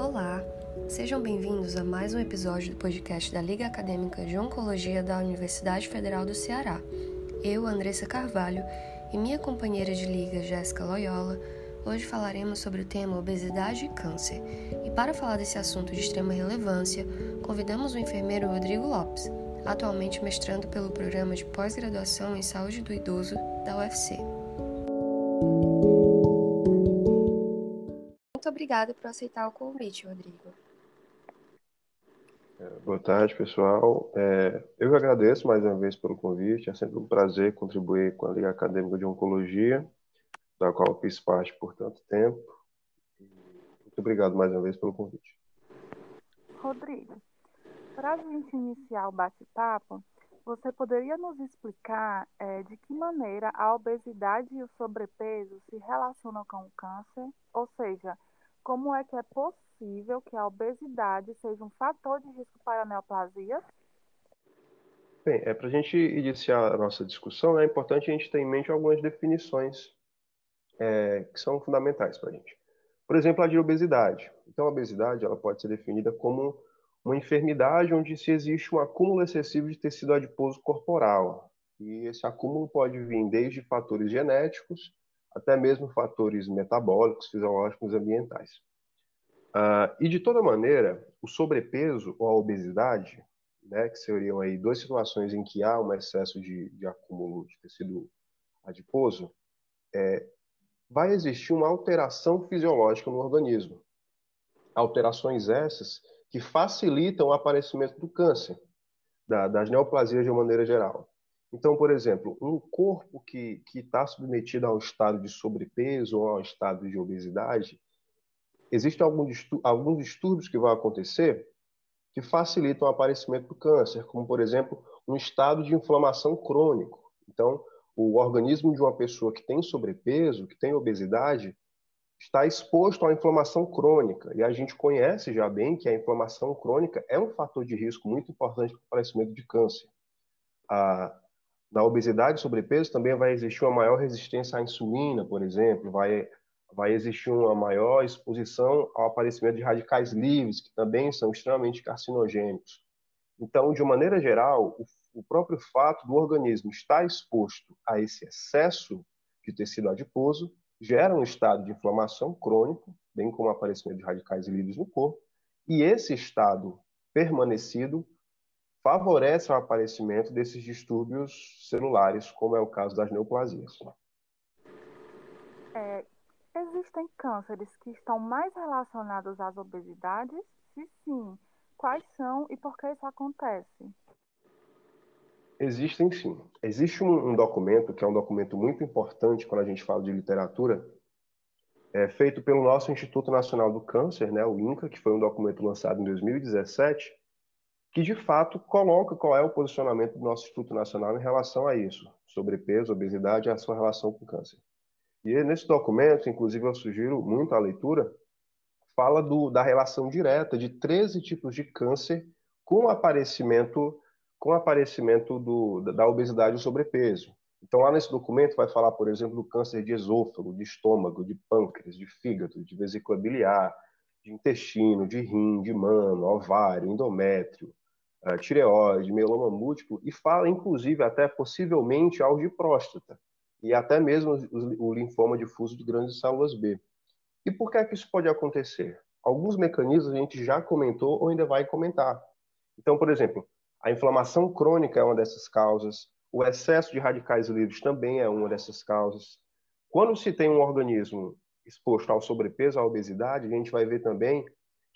Olá, sejam bem-vindos a mais um episódio do podcast da Liga Acadêmica de Oncologia da Universidade Federal do Ceará. Eu, Andressa Carvalho, e minha companheira de liga, Jéssica Loyola, hoje falaremos sobre o tema obesidade e câncer. E para falar desse assunto de extrema relevância, convidamos o enfermeiro Rodrigo Lopes, atualmente mestrando pelo programa de pós-graduação em saúde do idoso da UFC. Obrigada por aceitar o convite, Rodrigo. É, boa tarde, pessoal. É, eu agradeço mais uma vez pelo convite. É sempre um prazer contribuir com a Liga Acadêmica de Oncologia, da qual fiz parte por tanto tempo. Muito obrigado mais uma vez pelo convite. Rodrigo, para a gente iniciar o bate-papo, você poderia nos explicar é, de que maneira a obesidade e o sobrepeso se relacionam com o câncer? Ou seja, como é que é possível que a obesidade seja um fator de risco para a neoplasia? Bem, é, para a gente iniciar a nossa discussão, é importante a gente ter em mente algumas definições é, que são fundamentais para a gente. Por exemplo, a de obesidade. Então, a obesidade ela pode ser definida como uma enfermidade onde se existe um acúmulo excessivo de tecido adiposo corporal. E esse acúmulo pode vir desde fatores genéticos até mesmo fatores metabólicos, fisiológicos ambientais. Uh, e de toda maneira, o sobrepeso ou a obesidade, né, que seriam aí duas situações em que há um excesso de, de acúmulo de tecido adiposo, é, vai existir uma alteração fisiológica no organismo. Alterações essas que facilitam o aparecimento do câncer, da, das neoplasias de uma maneira geral. Então, por exemplo, um corpo que está submetido a um estado de sobrepeso ou a um estado de obesidade, existem alguns distúrbios que vão acontecer que facilitam o aparecimento do câncer, como, por exemplo, um estado de inflamação crônico. Então, o organismo de uma pessoa que tem sobrepeso, que tem obesidade, está exposto à inflamação crônica. E a gente conhece já bem que a inflamação crônica é um fator de risco muito importante para o aparecimento de câncer. A, na obesidade e sobrepeso também vai existir uma maior resistência à insulina, por exemplo, vai, vai existir uma maior exposição ao aparecimento de radicais livres, que também são extremamente carcinogênicos. Então, de maneira geral, o, o próprio fato do organismo estar exposto a esse excesso de tecido adiposo gera um estado de inflamação crônico, bem como o aparecimento de radicais livres no corpo, e esse estado permanecido favorece o aparecimento desses distúrbios celulares, como é o caso das neoplasias. É, existem cânceres que estão mais relacionados às obesidades? Se sim, quais são e por que isso acontece? Existem sim. Existe um, um documento, que é um documento muito importante quando a gente fala de literatura, é feito pelo nosso Instituto Nacional do Câncer, né, o INCA, que foi um documento lançado em 2017, que de fato coloca qual é o posicionamento do nosso Instituto Nacional em relação a isso, sobrepeso, obesidade e a sua relação com o câncer. E nesse documento, inclusive eu sugiro muito a leitura, fala do, da relação direta de 13 tipos de câncer com o aparecimento, com aparecimento do, da obesidade e do sobrepeso. Então, lá nesse documento vai falar, por exemplo, do câncer de esôfago, de estômago, de pâncreas, de fígado, de vesícula biliar, de intestino, de rim, de mano, ovário, endométrio, uh, tireoide, mieloma múltiplo, e fala, inclusive, até possivelmente algo de próstata, e até mesmo o, linfoma difuso de grandes células B. E por que, é que isso pode acontecer? Alguns mecanismos a gente já comentou ou ainda vai comentar. Então, por exemplo, a inflamação crônica é uma dessas causas, o excesso de radicais livres também é uma dessas causas. Quando se tem um organismo exposto ao sobrepeso, à obesidade, a gente vai ver também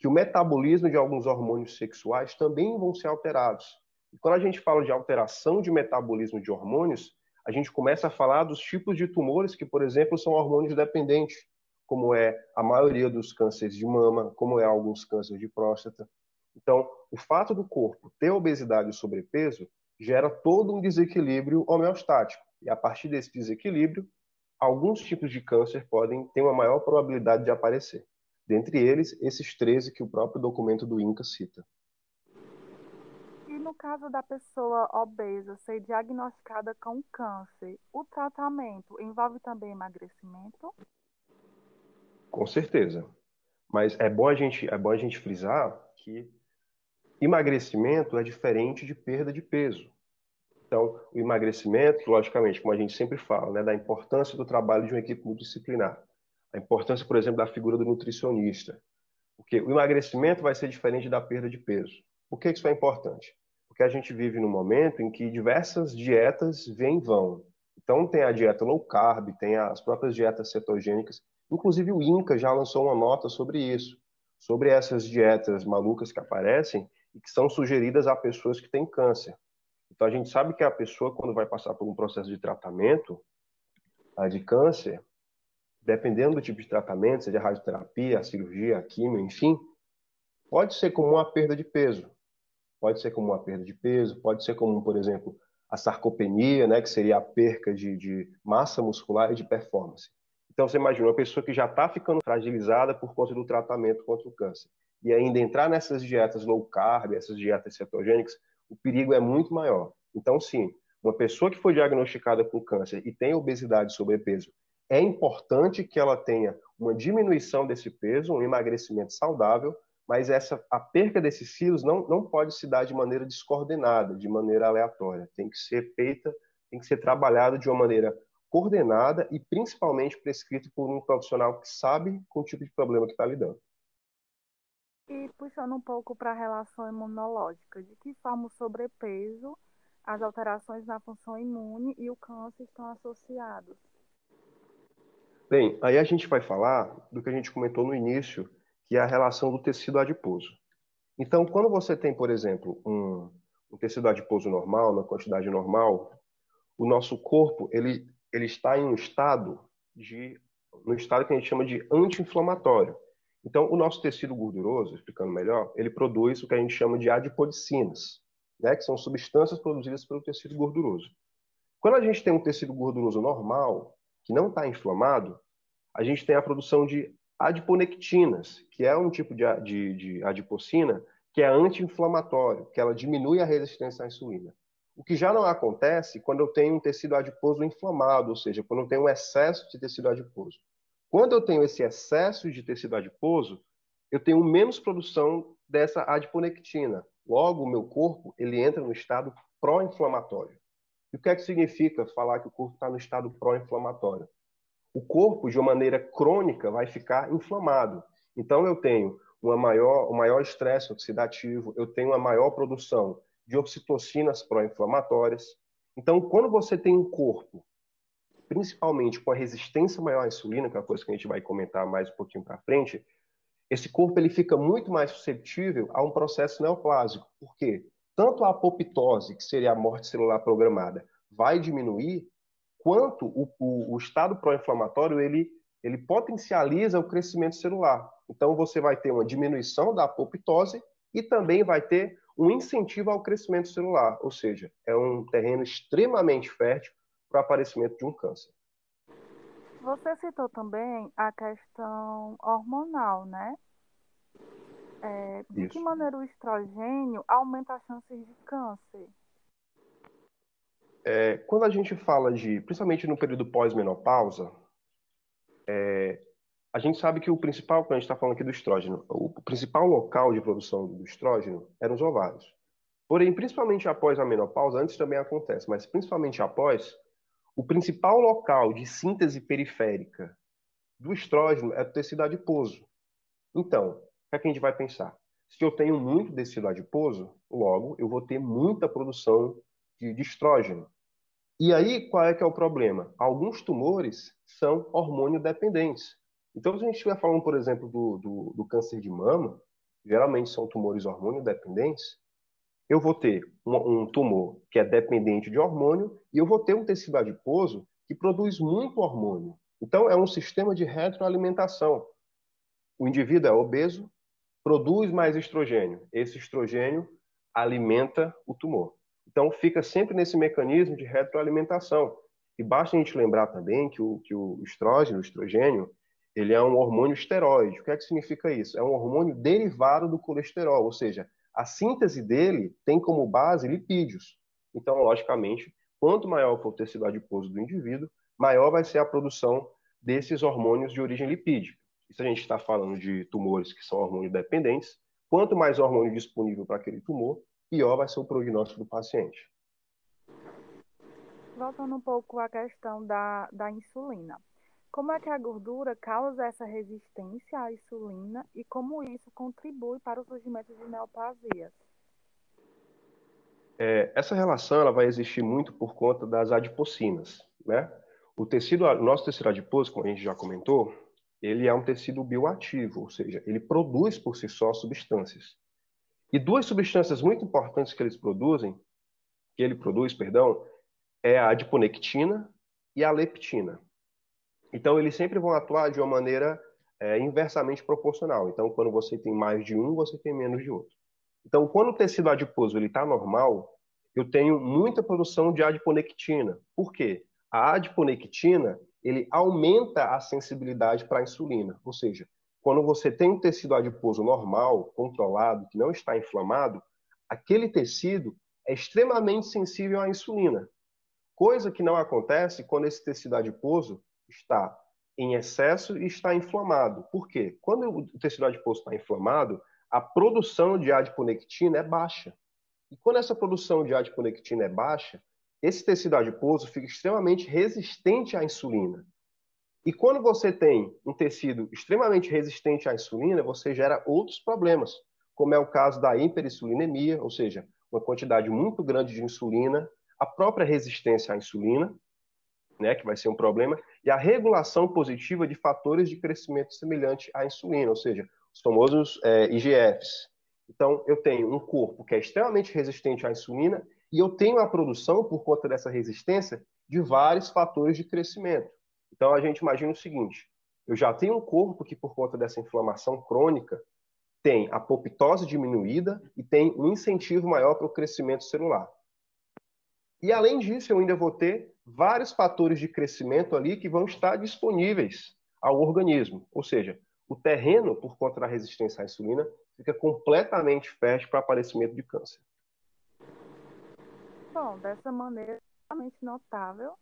que o metabolismo de alguns hormônios sexuais também vão ser alterados. E quando a gente fala de alteração de metabolismo de hormônios, a gente começa a falar dos tipos de tumores que, por exemplo, são hormônios dependentes, como é a maioria dos cânceres de mama, como é alguns cânceres de próstata. Então, o fato do corpo ter obesidade e sobrepeso gera todo um desequilíbrio homeostático. E a partir desse desequilíbrio, alguns tipos de câncer podem ter uma maior probabilidade de aparecer. Dentre eles, esses 13 que o próprio documento do INCA cita. E no caso da pessoa obesa ser diagnosticada com câncer, o tratamento envolve também emagrecimento? Com certeza. Mas é bom a gente, é bom a gente frisar que emagrecimento é diferente de perda de peso. Então, o emagrecimento, logicamente, como a gente sempre fala, né, da importância do trabalho de uma equipe multidisciplinar, a importância, por exemplo, da figura do nutricionista, porque o emagrecimento vai ser diferente da perda de peso. Por que isso é importante? Porque a gente vive num momento em que diversas dietas vêm e vão. Então, tem a dieta low carb, tem as próprias dietas cetogênicas. Inclusive, o INCA já lançou uma nota sobre isso, sobre essas dietas malucas que aparecem e que são sugeridas a pessoas que têm câncer. Então, a gente sabe que a pessoa, quando vai passar por um processo de tratamento de câncer, dependendo do tipo de tratamento, seja a radioterapia, a cirurgia, a quimio, enfim, pode ser comum a perda de peso. Pode ser comum a perda de peso, pode ser comum, por exemplo, a sarcopenia, né, que seria a perca de, de massa muscular e de performance. Então, você imagina uma pessoa que já está ficando fragilizada por conta do tratamento contra o câncer e ainda entrar nessas dietas low carb, essas dietas cetogênicas, o perigo é muito maior. Então, sim, uma pessoa que foi diagnosticada com câncer e tem obesidade e sobrepeso, é importante que ela tenha uma diminuição desse peso, um emagrecimento saudável, mas essa a perca desses quilos não, não pode se dar de maneira descoordenada, de maneira aleatória. Tem que ser feita, tem que ser trabalhada de uma maneira coordenada e principalmente prescrito por um profissional que sabe com o tipo de problema que está lidando. E puxando um pouco para a relação imunológica, de que forma o sobrepeso, as alterações na função imune e o câncer estão associados? Bem, aí a gente vai falar do que a gente comentou no início, que é a relação do tecido adiposo. Então, quando você tem, por exemplo, um, um tecido adiposo normal, na quantidade normal, o nosso corpo ele, ele está em um estado de no estado que a gente chama de anti-inflamatório. Então, o nosso tecido gorduroso, explicando melhor, ele produz o que a gente chama de adipodicinas, né, que são substâncias produzidas pelo tecido gorduroso. Quando a gente tem um tecido gorduroso normal, que não está inflamado, a gente tem a produção de adiponectinas, que é um tipo de, de, de adipocina que é anti-inflamatório, que ela diminui a resistência à insulina. O que já não acontece quando eu tenho um tecido adiposo inflamado, ou seja, quando eu tenho um excesso de tecido adiposo. Quando eu tenho esse excesso de tecido adiposo, eu tenho menos produção dessa adiponectina. Logo, o meu corpo ele entra no estado pró-inflamatório. E o que é que significa falar que o corpo está no estado pró-inflamatório? o corpo, de uma maneira crônica, vai ficar inflamado. Então, eu tenho uma maior, um maior estresse oxidativo, eu tenho uma maior produção de oxitocinas pró-inflamatórias. Então, quando você tem um corpo, principalmente com a resistência maior à insulina, que é uma coisa que a gente vai comentar mais um pouquinho para frente, esse corpo ele fica muito mais suscetível a um processo neoplásico. Por quê? Tanto a apoptose, que seria a morte celular programada, vai diminuir, quanto o, o, o estado pró-inflamatório ele, ele potencializa o crescimento celular. Então, você vai ter uma diminuição da apoptose e também vai ter um incentivo ao crescimento celular, ou seja, é um terreno extremamente fértil para o aparecimento de um câncer. Você citou também a questão hormonal, né? É, de Isso. que maneira o estrogênio aumenta as chances de câncer? É, quando a gente fala de, principalmente no período pós-menopausa, é, a gente sabe que o principal, quando a gente está falando aqui do estrógeno, o principal local de produção do estrógeno eram os ovários. Porém, principalmente após a menopausa, antes também acontece, mas principalmente após, o principal local de síntese periférica do estrógeno é o tecido adiposo. Então, que, que a gente vai pensar? Se eu tenho muito tecido adiposo, logo eu vou ter muita produção de, de estrógeno. E aí, qual é que é o problema? Alguns tumores são hormônio dependentes. Então, se a gente estiver falando, por exemplo, do, do, do câncer de mama, geralmente são tumores hormônio dependentes, eu vou ter um, um, tumor que é dependente de hormônio e eu vou ter um tecido adiposo que produz muito hormônio. Então, é um sistema de retroalimentação. O indivíduo é obeso, produz mais estrogênio. Esse estrogênio alimenta o tumor. Então, fica sempre nesse mecanismo de retroalimentação. E basta a gente lembrar também que o, que o estrógeno, o estrogênio, ele é um hormônio esteroide. O que é que significa isso? É um hormônio derivado do colesterol, ou seja, a síntese dele tem como base lipídios. Então, logicamente, quanto maior for o tecido adiposo do indivíduo, maior vai ser a produção desses hormônios de origem lipídica. Se a gente está falando de tumores que são hormônio dependentes, quanto mais hormônio disponível para aquele tumor, pior vai ser o prognóstico do paciente. Voltando um pouco à questão da, da insulina. Como é que a gordura causa essa resistência à insulina e como isso contribui para o surgimento de neoplasias? É, essa relação ela vai existir muito por conta das adipocinas, né? O tecido, nosso tecido adiposo, como a gente já comentou, ele é um tecido bioativo, ou seja, ele produz por si só substâncias. E duas substâncias muito importantes que eles produzem, que ele produz, perdão, é a adiponectina e a leptina. Então, eles sempre vão atuar de uma maneira é, inversamente proporcional. Então, quando você tem mais de um, você tem menos de outro. Então, quando o tecido adiposo está normal, eu tenho muita produção de adiponectina. Por quê? A adiponectina ele aumenta a sensibilidade para a insulina. Ou seja, quando você tem um tecido adiposo normal, controlado, que não está inflamado, aquele tecido é extremamente sensível à insulina. Coisa que não acontece quando esse tecido adiposo está em excesso e está inflamado. Por quê? Quando o tecido adiposo está inflamado, a produção de adiponectina é baixa. E quando essa produção de adiponectina é baixa, esse tecido adiposo fica extremamente resistente à insulina. E quando você tem um tecido extremamente resistente à insulina, você gera outros problemas, como é o caso da hiperinsulinemia, ou seja, uma quantidade muito grande de insulina, a própria resistência à insulina, né, que vai ser um problema, e a regulação positiva de fatores de crescimento semelhante à insulina, ou seja, os famosos é, IGFs. Então, eu tenho um corpo que é extremamente resistente à insulina e eu tenho a produção, por conta dessa resistência, de vários fatores de crescimento. Então, a gente imagina o seguinte: eu já tenho um corpo que, por conta dessa inflamação crônica, tem apoptose diminuída e tem um incentivo maior para o crescimento celular. E, além disso, eu ainda vou ter vários fatores de crescimento ali que vão estar disponíveis ao organismo. Ou seja, o terreno, por conta da resistência à insulina, fica completamente fértil para aparecimento de câncer. Bom, dessa maneira, é realmente notável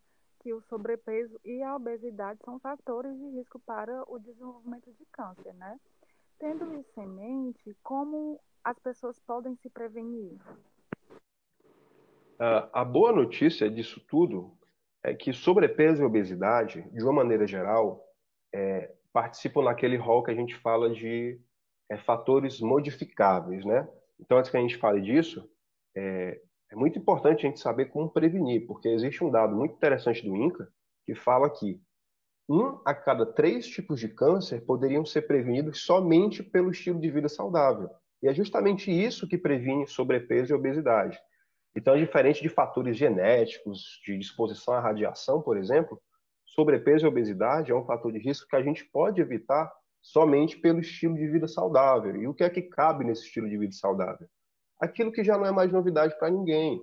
que o sobrepeso e a obesidade são fatores de risco para o desenvolvimento de câncer, né? Tendo isso em mente, como as pessoas podem se prevenir? Uh, a boa notícia disso tudo é que sobrepeso e obesidade, de uma maneira geral, é, participam naquele rol que a gente fala de é, fatores modificáveis, né? Então, antes que a gente fale disso, é, é, muito importante a gente saber como prevenir, porque existe um dado muito interessante do INCA que fala que um a cada três tipos de câncer poderiam ser prevenidos somente pelo estilo de vida saudável. E é justamente isso que previne sobrepeso e obesidade. Então, diferente de fatores genéticos, de exposição à radiação, por exemplo, sobrepeso e obesidade é um fator de risco que a gente pode evitar somente pelo estilo de vida saudável. E o que é que cabe nesse estilo de vida saudável? Aquilo que já não é mais novidade para ninguém.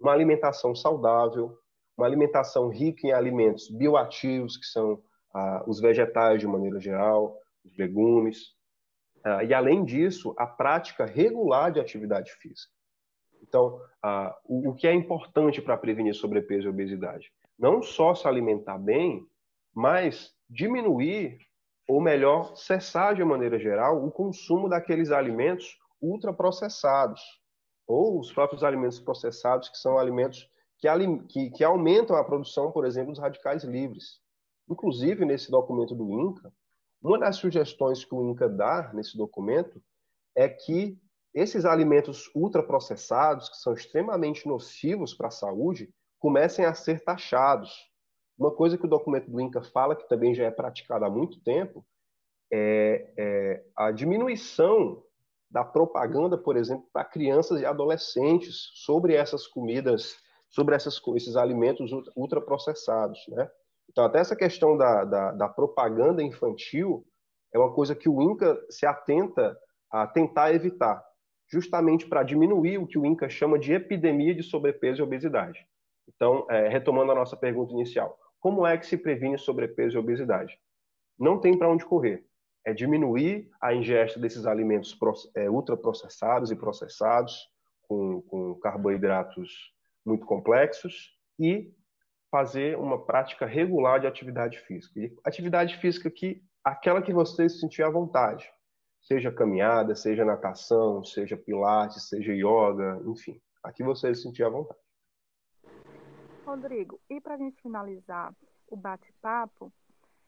Uma alimentação saudável, uma alimentação rica em alimentos bioativos, que são ah, os vegetais de maneira geral, os legumes. Ah, e, além disso, a prática regular de atividade física. Então, ah, o, o que é importante para prevenir sobrepeso e obesidade? não só se alimentar bem, mas diminuir, ou melhor, cessar de maneira geral o consumo daqueles alimentos ultraprocessados, ou os próprios alimentos processados, que são alimentos que, que, que aumentam a produção, por exemplo, dos radicais livres. Inclusive, nesse documento do INCA, uma das sugestões que o INCA dá nesse documento é que esses alimentos ultraprocessados, que são extremamente nocivos para a saúde, comecem a ser taxados. Uma coisa que o documento do INCA fala, que também já é praticada há muito tempo, é, é a diminuição da propaganda, por exemplo, para crianças e adolescentes sobre essas comidas, sobre essas, esses alimentos ultraprocessados. Né? Então, até essa questão da, da, da propaganda infantil é uma coisa que o INCA se atenta a tentar evitar, justamente para diminuir o que o INCA chama de epidemia de sobrepeso e obesidade. Então, é, retomando a nossa pergunta inicial, como é que se previne sobrepeso e obesidade? Não tem para onde correr. É diminuir a ingesta desses alimentos é, ultraprocessados e processados, com, com carboidratos muito complexos, e fazer uma prática regular de atividade física. E atividade física que aquela que você se sentir à vontade. Seja caminhada, seja natação, seja pilates, seja yoga, enfim. Aqui você se sentir à vontade. Rodrigo, e para a gente finalizar o bate-papo,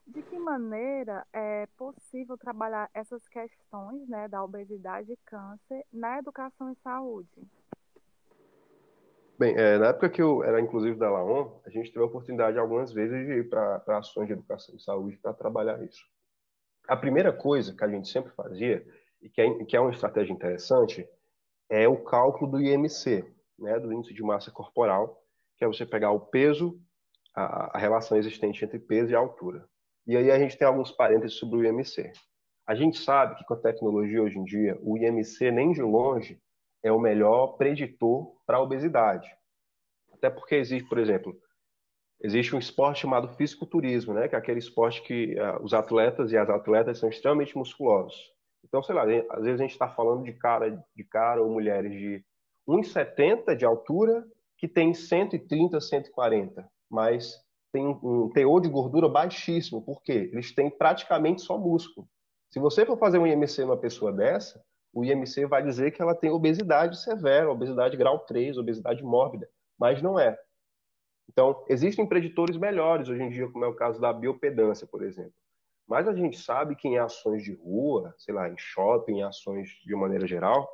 de que maneira é possível trabalhar essas questões né, da obesidade e câncer na educação e saúde? Bem, é, na época que eu era inclusive da LAON, a gente teve a oportunidade algumas vezes de ir para ações de educação e saúde para trabalhar isso. A primeira coisa que a gente sempre fazia, e que é, que é uma estratégia interessante, é o cálculo do IMC, né, do índice de massa corporal, que é você pegar o peso, a, a relação existente entre peso e altura. E aí a gente tem alguns parênteses sobre o IMC. A gente sabe que com a tecnologia hoje em dia, o IMC nem de longe é o melhor preditor para a obesidade. Até porque existe, por exemplo, existe um esporte chamado fisiculturismo, né? que é aquele esporte que uh, os atletas e as atletas são extremamente musculosos. Então, sei lá, às vezes a gente está falando de cara, de cara ou mulheres de 1,70 de altura que tem 130, 140, mas tem um teor de gordura baixíssimo. Por quê? Eles têm praticamente só músculo. Se você for fazer um IMC numa pessoa dessa, o IMC vai dizer que ela tem obesidade severa, obesidade grau 3, obesidade mórbida, mas não é. Então, existem preditores melhores hoje em dia, como é o caso da biopedância, por exemplo. Mas a gente sabe que em ações de rua, sei lá, em shopping, em ações de maneira geral,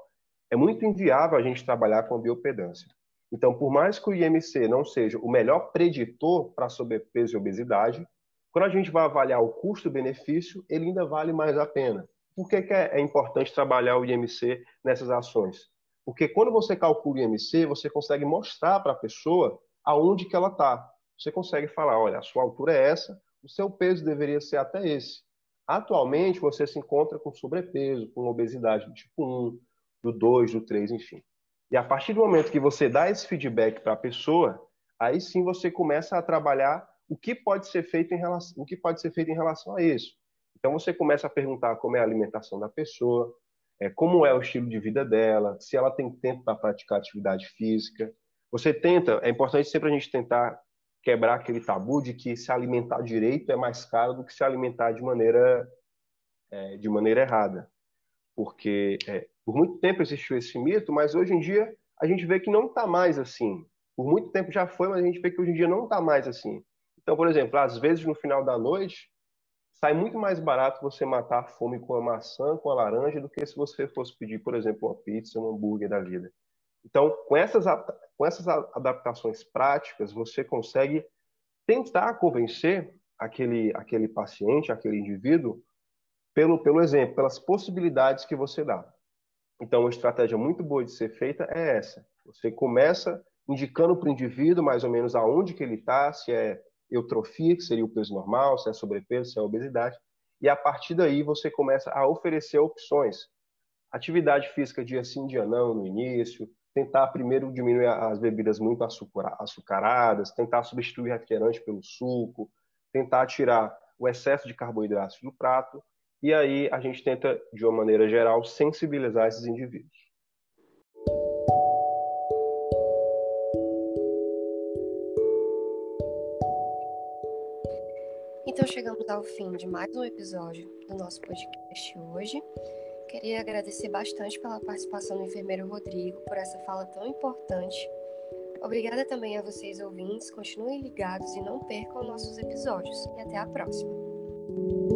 é muito inviável a gente trabalhar com a biopedância. Então, por mais que o IMC não seja o melhor preditor para sobrepeso e obesidade, quando a gente vai avaliar o custo-benefício, ele ainda vale mais a pena. Por que, que é, é importante trabalhar o IMC nessas ações? Porque quando você calcula o IMC, você consegue mostrar para a pessoa aonde que ela está. Você consegue falar, olha, a sua altura é essa, o seu peso deveria ser até esse. Atualmente, você se encontra com sobrepeso, com obesidade do tipo 1, do 2, do 3, enfim. E a partir do momento que você dá esse feedback para a pessoa, aí sim você começa a trabalhar o que pode ser feito em relação, o que pode ser feito em relação a isso. Então você começa a perguntar como é a alimentação da pessoa, é, como é o estilo de vida dela, se ela tem tempo para praticar atividade física. Você tenta, é importante sempre a gente tentar quebrar aquele tabu de que se alimentar direito é mais caro do que se alimentar de maneira é, de maneira errada, porque é, por muito tempo existiu esse mito, mas hoje em dia a gente vê que não está mais assim. Por muito tempo já foi, mas a gente vê que hoje em dia não está mais assim. Então, por exemplo, às vezes no final da noite sai muito mais barato você matar a fome com a maçã, com a laranja, do que se você fosse pedir, por exemplo, uma pizza, um hambúrguer da vida. Então, com essas, com essas adaptações práticas, você consegue tentar convencer aquele, aquele paciente, aquele indivíduo, pelo, pelo exemplo, pelas possibilidades que você dá. Então, uma estratégia muito boa de ser feita é essa. Você começa indicando para o indivíduo mais ou menos aonde que ele está, se é eutrofia, que seria o peso normal, se é sobrepeso, se é obesidade, e a partir daí você começa a oferecer opções. Atividade física dia sim, dia não, no início, tentar primeiro diminuir as bebidas muito açucaradas, tentar substituir refrigerante pelo suco, tentar tirar o excesso de carboidratos do prato, e aí a gente tenta, de uma maneira geral, sensibilizar esses indivíduos. Então chegamos ao fim de mais um episódio do nosso podcast hoje. Queria agradecer bastante pela participação do enfermeiro Rodrigo por essa fala tão importante. Obrigada também a vocês ouvintes, continuem ligados e não percam nossos episódios. E até a próxima!